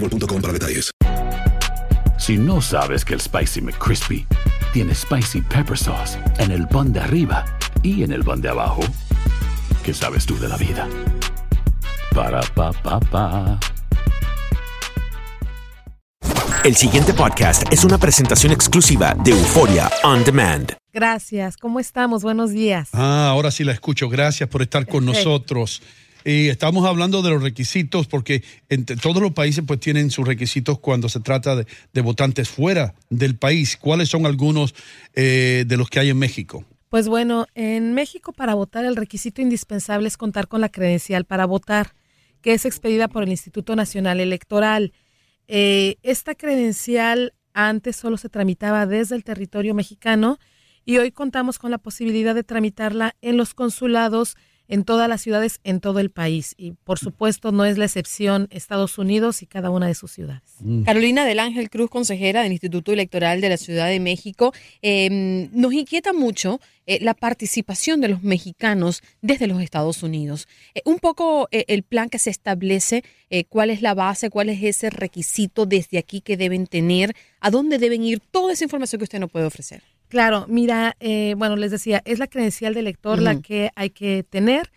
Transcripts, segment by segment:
boostmobile.com para detalles. Si no sabes que el Spicy McCrispy tiene Spicy Pepper Sauce en el pan de arriba y en el pan de abajo, ¿qué sabes tú de la vida? Para, pa, pa, pa. El siguiente podcast es una presentación exclusiva de Euforia On Demand. Gracias. ¿Cómo estamos? Buenos días. Ah, ahora sí la escucho. Gracias por estar con Perfecto. nosotros. Y estamos hablando de los requisitos porque entre todos los países pues tienen sus requisitos cuando se trata de, votantes fuera del país. ¿Cuáles son algunos eh, de los que hay en México? Pues bueno, en México para votar el requisito indispensable es contar con la credencial para votar, que es expedida por el Instituto Nacional Electoral. Eh, esta credencial antes solo se tramitaba desde el territorio mexicano y hoy contamos con la posibilidad de tramitarla en los consulados en todas las ciudades en todo el país. Y por supuesto no es la excepción Estados Unidos y cada una de sus ciudades. Carolina del Ángel Cruz, consejera del Instituto Electoral de la Ciudad de México, eh, nos inquieta mucho eh, la participación de los mexicanos desde los Estados Unidos. Eh, un poco eh, el plan que se establece, eh, cuál es la base, cuál es ese requisito desde aquí que deben tener, a dónde deben ir, toda esa información que usted nos puede ofrecer. Claro, mira, eh, bueno, les decía, es la credencial de elector la Ujú. que hay que tener.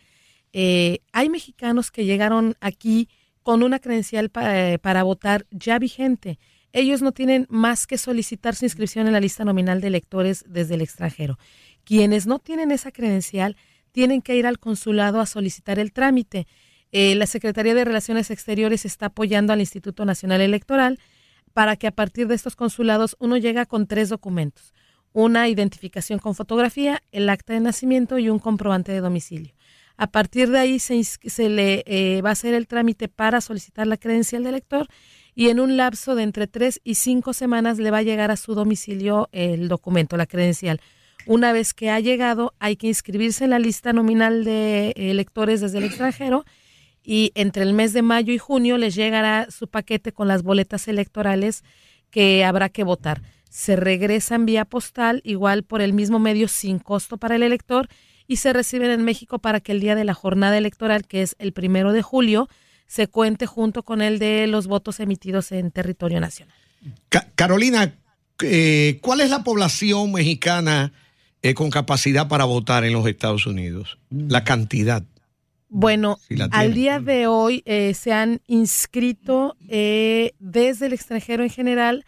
Eh, hay mexicanos que llegaron aquí con una credencial pa- para votar ya vigente. Ellos no tienen más que solicitar su inscripción en la lista nominal de electores desde el extranjero. Quienes no tienen esa credencial tienen que ir al consulado a solicitar el trámite. Eh, la Secretaría de Relaciones Exteriores está apoyando al Instituto Nacional Electoral para que a partir de estos consulados uno llega con tres documentos. Una identificación con fotografía, el acta de nacimiento y un comprobante de domicilio. A partir de ahí se, le eh, va a hacer el trámite para solicitar la credencial de elector y en un lapso de entre tres y cinco semanas le va a llegar a su domicilio el documento, la credencial. Una vez que ha llegado, hay que inscribirse en la lista nominal de electores desde el extranjero y entre el mes de mayo y junio les llegará su paquete con las boletas electorales que habrá que votar. Se regresan vía postal, igual por el mismo medio sin costo para el elector, y se reciben en México para que el día de la jornada electoral, que es el primero de julio, se cuente junto con el de los votos emitidos en territorio nacional. Ca- Carolina, eh, ¿cuál es la población mexicana eh, con capacidad para votar en los Estados Unidos? La cantidad. Bueno, Si la al día de hoy eh, se han inscrito desde el extranjero en general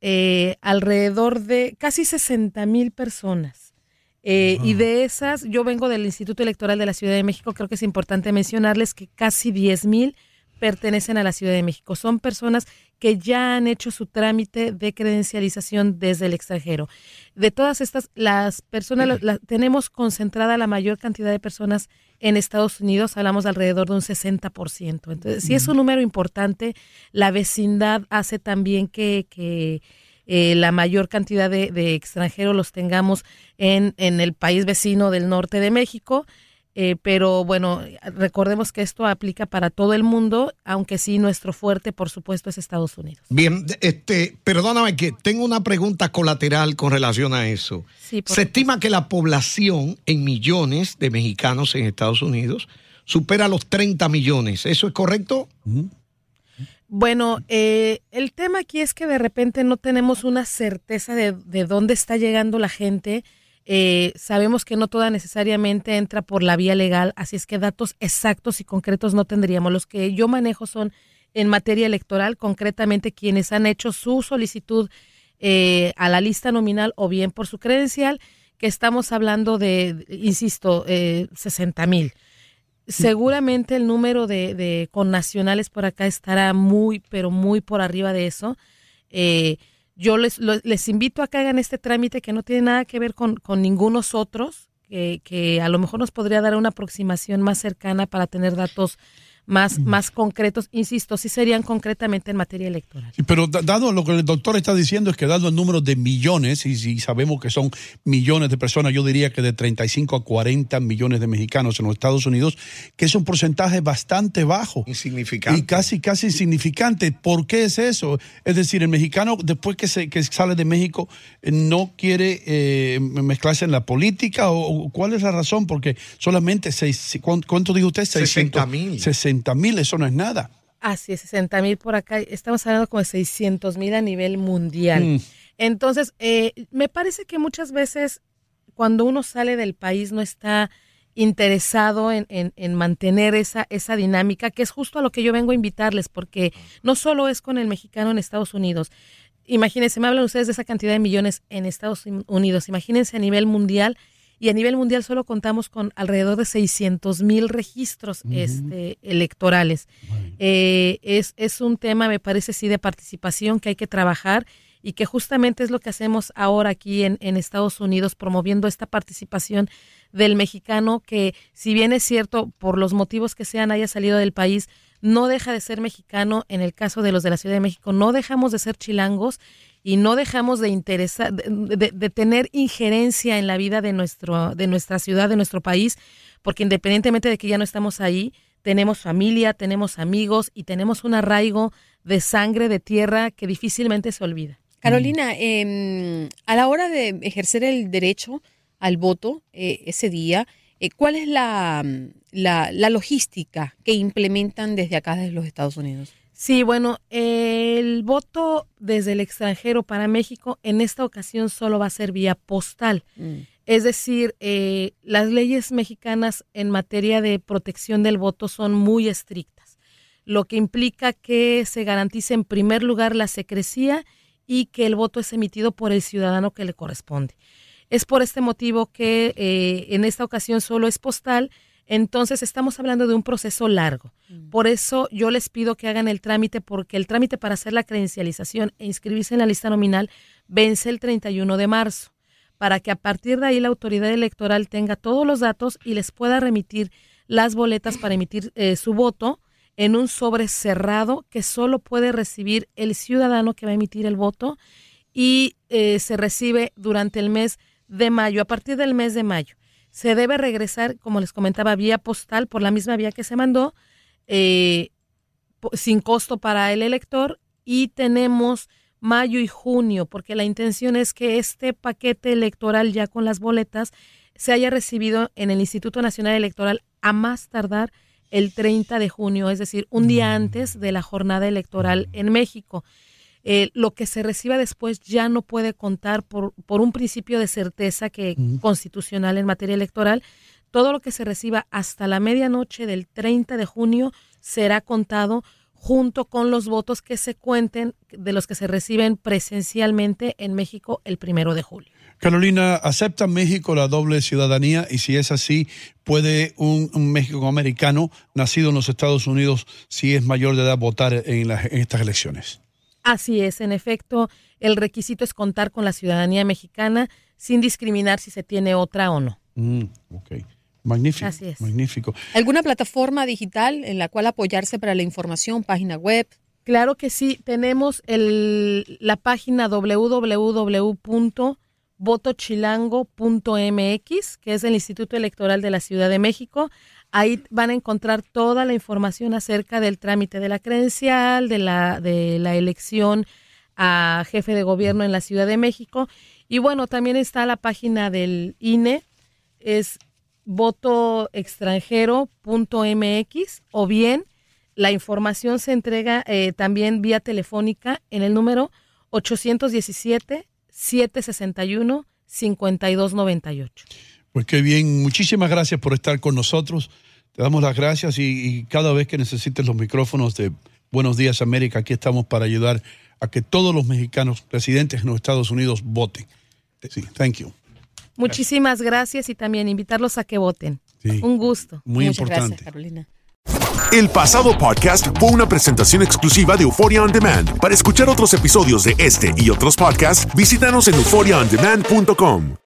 eh, alrededor de casi 60 mil personas. Eh, Y de esas, yo vengo del Instituto Electoral de la Ciudad de México, creo que es importante mencionarles que casi 10 mil pertenecen a la Ciudad de México. Son personas que ya han hecho su trámite de credencialización desde el extranjero. De todas estas, las personas, tenemos concentrada la mayor cantidad de personas en Estados Unidos, hablamos de alrededor de un 60%. Entonces, sí es un número importante. La vecindad hace también que, que eh, la mayor cantidad de, de extranjeros los tengamos en, en el país vecino del norte de México. Eh, pero bueno, recordemos que esto aplica para todo el mundo, aunque sí nuestro fuerte, por supuesto, es Estados Unidos. Bien, este, perdóname que tengo una pregunta colateral con relación a eso. Sí, Se estima que la población en millones de mexicanos en Estados Unidos supera los 30 millones. ¿Eso es correcto? Bueno, eh, el tema aquí es que de repente no tenemos una certeza de, de dónde está llegando la gente. Eh, sabemos que no toda necesariamente entra por la vía legal, así es que datos exactos y concretos no tendríamos. Los que yo manejo son en materia electoral, concretamente quienes han hecho su solicitud eh, a la lista nominal o bien por su credencial, que estamos hablando de, insisto, eh, 60 mil. Seguramente el número de, de connacionales por acá estará muy, pero muy por arriba de eso. Eh, yo les, les invito a que hagan este trámite que no tiene nada que ver con, con ningunos otros, que, que a lo mejor nos podría dar una aproximación más cercana para tener datos más, más concretos. Insisto, sí serían concretamente en materia electoral. Sí, Pero da- dado lo que el doctor está diciendo es que dado el número de millones, y si sabemos que son millones de personas, yo diría que de 35 a 40 millones de mexicanos en los Estados Unidos, que es un porcentaje bastante bajo. Insignificante. Y casi, casi insignificante. ¿Por qué es eso? Es decir, el mexicano, después que, se, que sale de México, eh, no quiere eh, mezclarse en la política, o, cuál es la razón? Porque solamente, seis, ¿cuánto, cuánto dijo usted? 60,000. 60 mil, eso no es nada. Así es, 60 mil por acá. Estamos hablando como de 600 mil a nivel mundial. Mm. Entonces, eh, me parece que muchas veces cuando uno sale del país no está interesado en, en- en mantener esa, esa dinámica, que es justo a lo que yo vengo a invitarles, porque no solo es con el mexicano en Estados Unidos. Imagínense, me hablan ustedes de esa cantidad de millones en Estados Unidos. Imagínense a nivel mundial. Y a nivel mundial solo contamos con alrededor de 600 mil registros este, electorales. Eh, es, es un tema, me parece, sí, de participación que hay que trabajar y que justamente es lo que hacemos ahora aquí en, en Estados Unidos, promoviendo esta participación del mexicano que, si bien es cierto, por los motivos que sean, haya salido del país, no deja de ser mexicano. En el caso de los de la Ciudad de México, no dejamos de ser chilangos y no dejamos de interesar, de, de- tener injerencia en la vida de nuestro, de nuestra ciudad, de nuestro país, porque independientemente de que ya no estamos ahí, tenemos familia, tenemos amigos y tenemos un arraigo de sangre, de tierra que difícilmente se olvida. Carolina, eh, a la hora de ejercer el derecho al voto eh, ese día, eh, ¿cuál es la, la, la logística que implementan desde acá, desde los Estados Unidos? Sí, bueno, el voto desde el extranjero para México en esta ocasión solo va a ser vía postal. Es decir, eh, las leyes mexicanas en materia de protección del voto son muy estrictas, lo que implica que se garantice en primer lugar la secrecía y que el voto es emitido por el ciudadano que le corresponde. Es por este motivo que eh, en esta ocasión solo es postal, entonces estamos hablando de un proceso largo. Por eso yo les pido que hagan el trámite porque el trámite para hacer la credencialización e inscribirse en la lista nominal vence el 31 de marzo, para que a partir de ahí la autoridad electoral tenga todos los datos y les pueda remitir las boletas para emitir eh, su voto en un sobre cerrado que solo puede recibir el ciudadano que va a emitir el voto y eh, se recibe durante el mes de mayo, a partir del mes de mayo. Se debe regresar, como les comentaba, vía postal por la misma vía que se mandó, eh, sin costo para el elector y tenemos mayo y junio, porque la intención es que este paquete electoral ya con las boletas se haya recibido en el Instituto Nacional Electoral a más tardar el 30 de junio, es decir, un día antes de la jornada electoral en México. Eh, lo que se reciba después ya no puede contar por, por un principio de certeza que constitucional en materia electoral. Todo lo que se reciba hasta la medianoche del 30 de junio será contado junto con los votos que se cuenten de los que se reciben presencialmente en México el primero de julio. Carolina, ¿acepta México la doble ciudadanía? Y si es así, ¿puede un, un México-americano nacido en los Estados Unidos, si es mayor de edad, votar en, las- en estas elecciones? Así es, en efecto, el requisito es contar con la ciudadanía mexicana sin discriminar si se tiene otra o no. Mm, ok. Magnífico. Así es. Magnífico. ¿Alguna plataforma digital en la cual apoyarse para la información, página web? Claro que sí, tenemos el, la página votochilango.mx, que es el Instituto Electoral de la Ciudad de México. Ahí van a encontrar toda la información acerca del trámite de la credencial, de la, de la elección a jefe de gobierno en la Ciudad de México. Y bueno, también está la página del INE, es votoextranjero.mx o bien la información se entrega eh, también vía telefónica en el número 817-761-5298. Pues qué bien, muchísimas gracias por estar con nosotros. Te damos las gracias y, y, cada vez que necesites los micrófonos de Buenos Días América, aquí estamos para ayudar a que todos los mexicanos residentes en los Estados Unidos voten. Sí, thank you. Muchísimas gracias y también invitarlos a que voten. Sí. Un gusto. Muy Muchas importante. gracias, Carolina. El pasado podcast fue una presentación exclusiva de Euphoria On Demand. Para escuchar otros episodios de este y otros podcasts, visítanos en euphoriaondemand.com.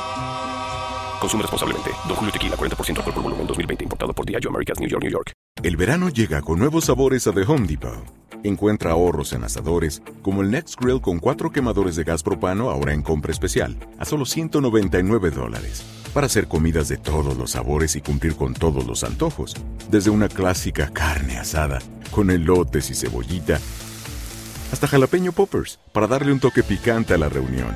Consume responsablemente. Don Julio Tequila, 40% alcohol por volumen, 2020. Importado por Diageo Americas, New York, New York. El verano llega con nuevos sabores a The Home Depot. Encuentra ahorros en asadores, como el Next Grill con cuatro quemadores de gas propano ahora en compra especial, a solo 199 dólares. Para hacer comidas de todos los sabores y cumplir con todos los antojos. Desde una clásica carne asada, con elotes y cebollita, hasta jalapeño poppers, para darle un toque picante a la reunión.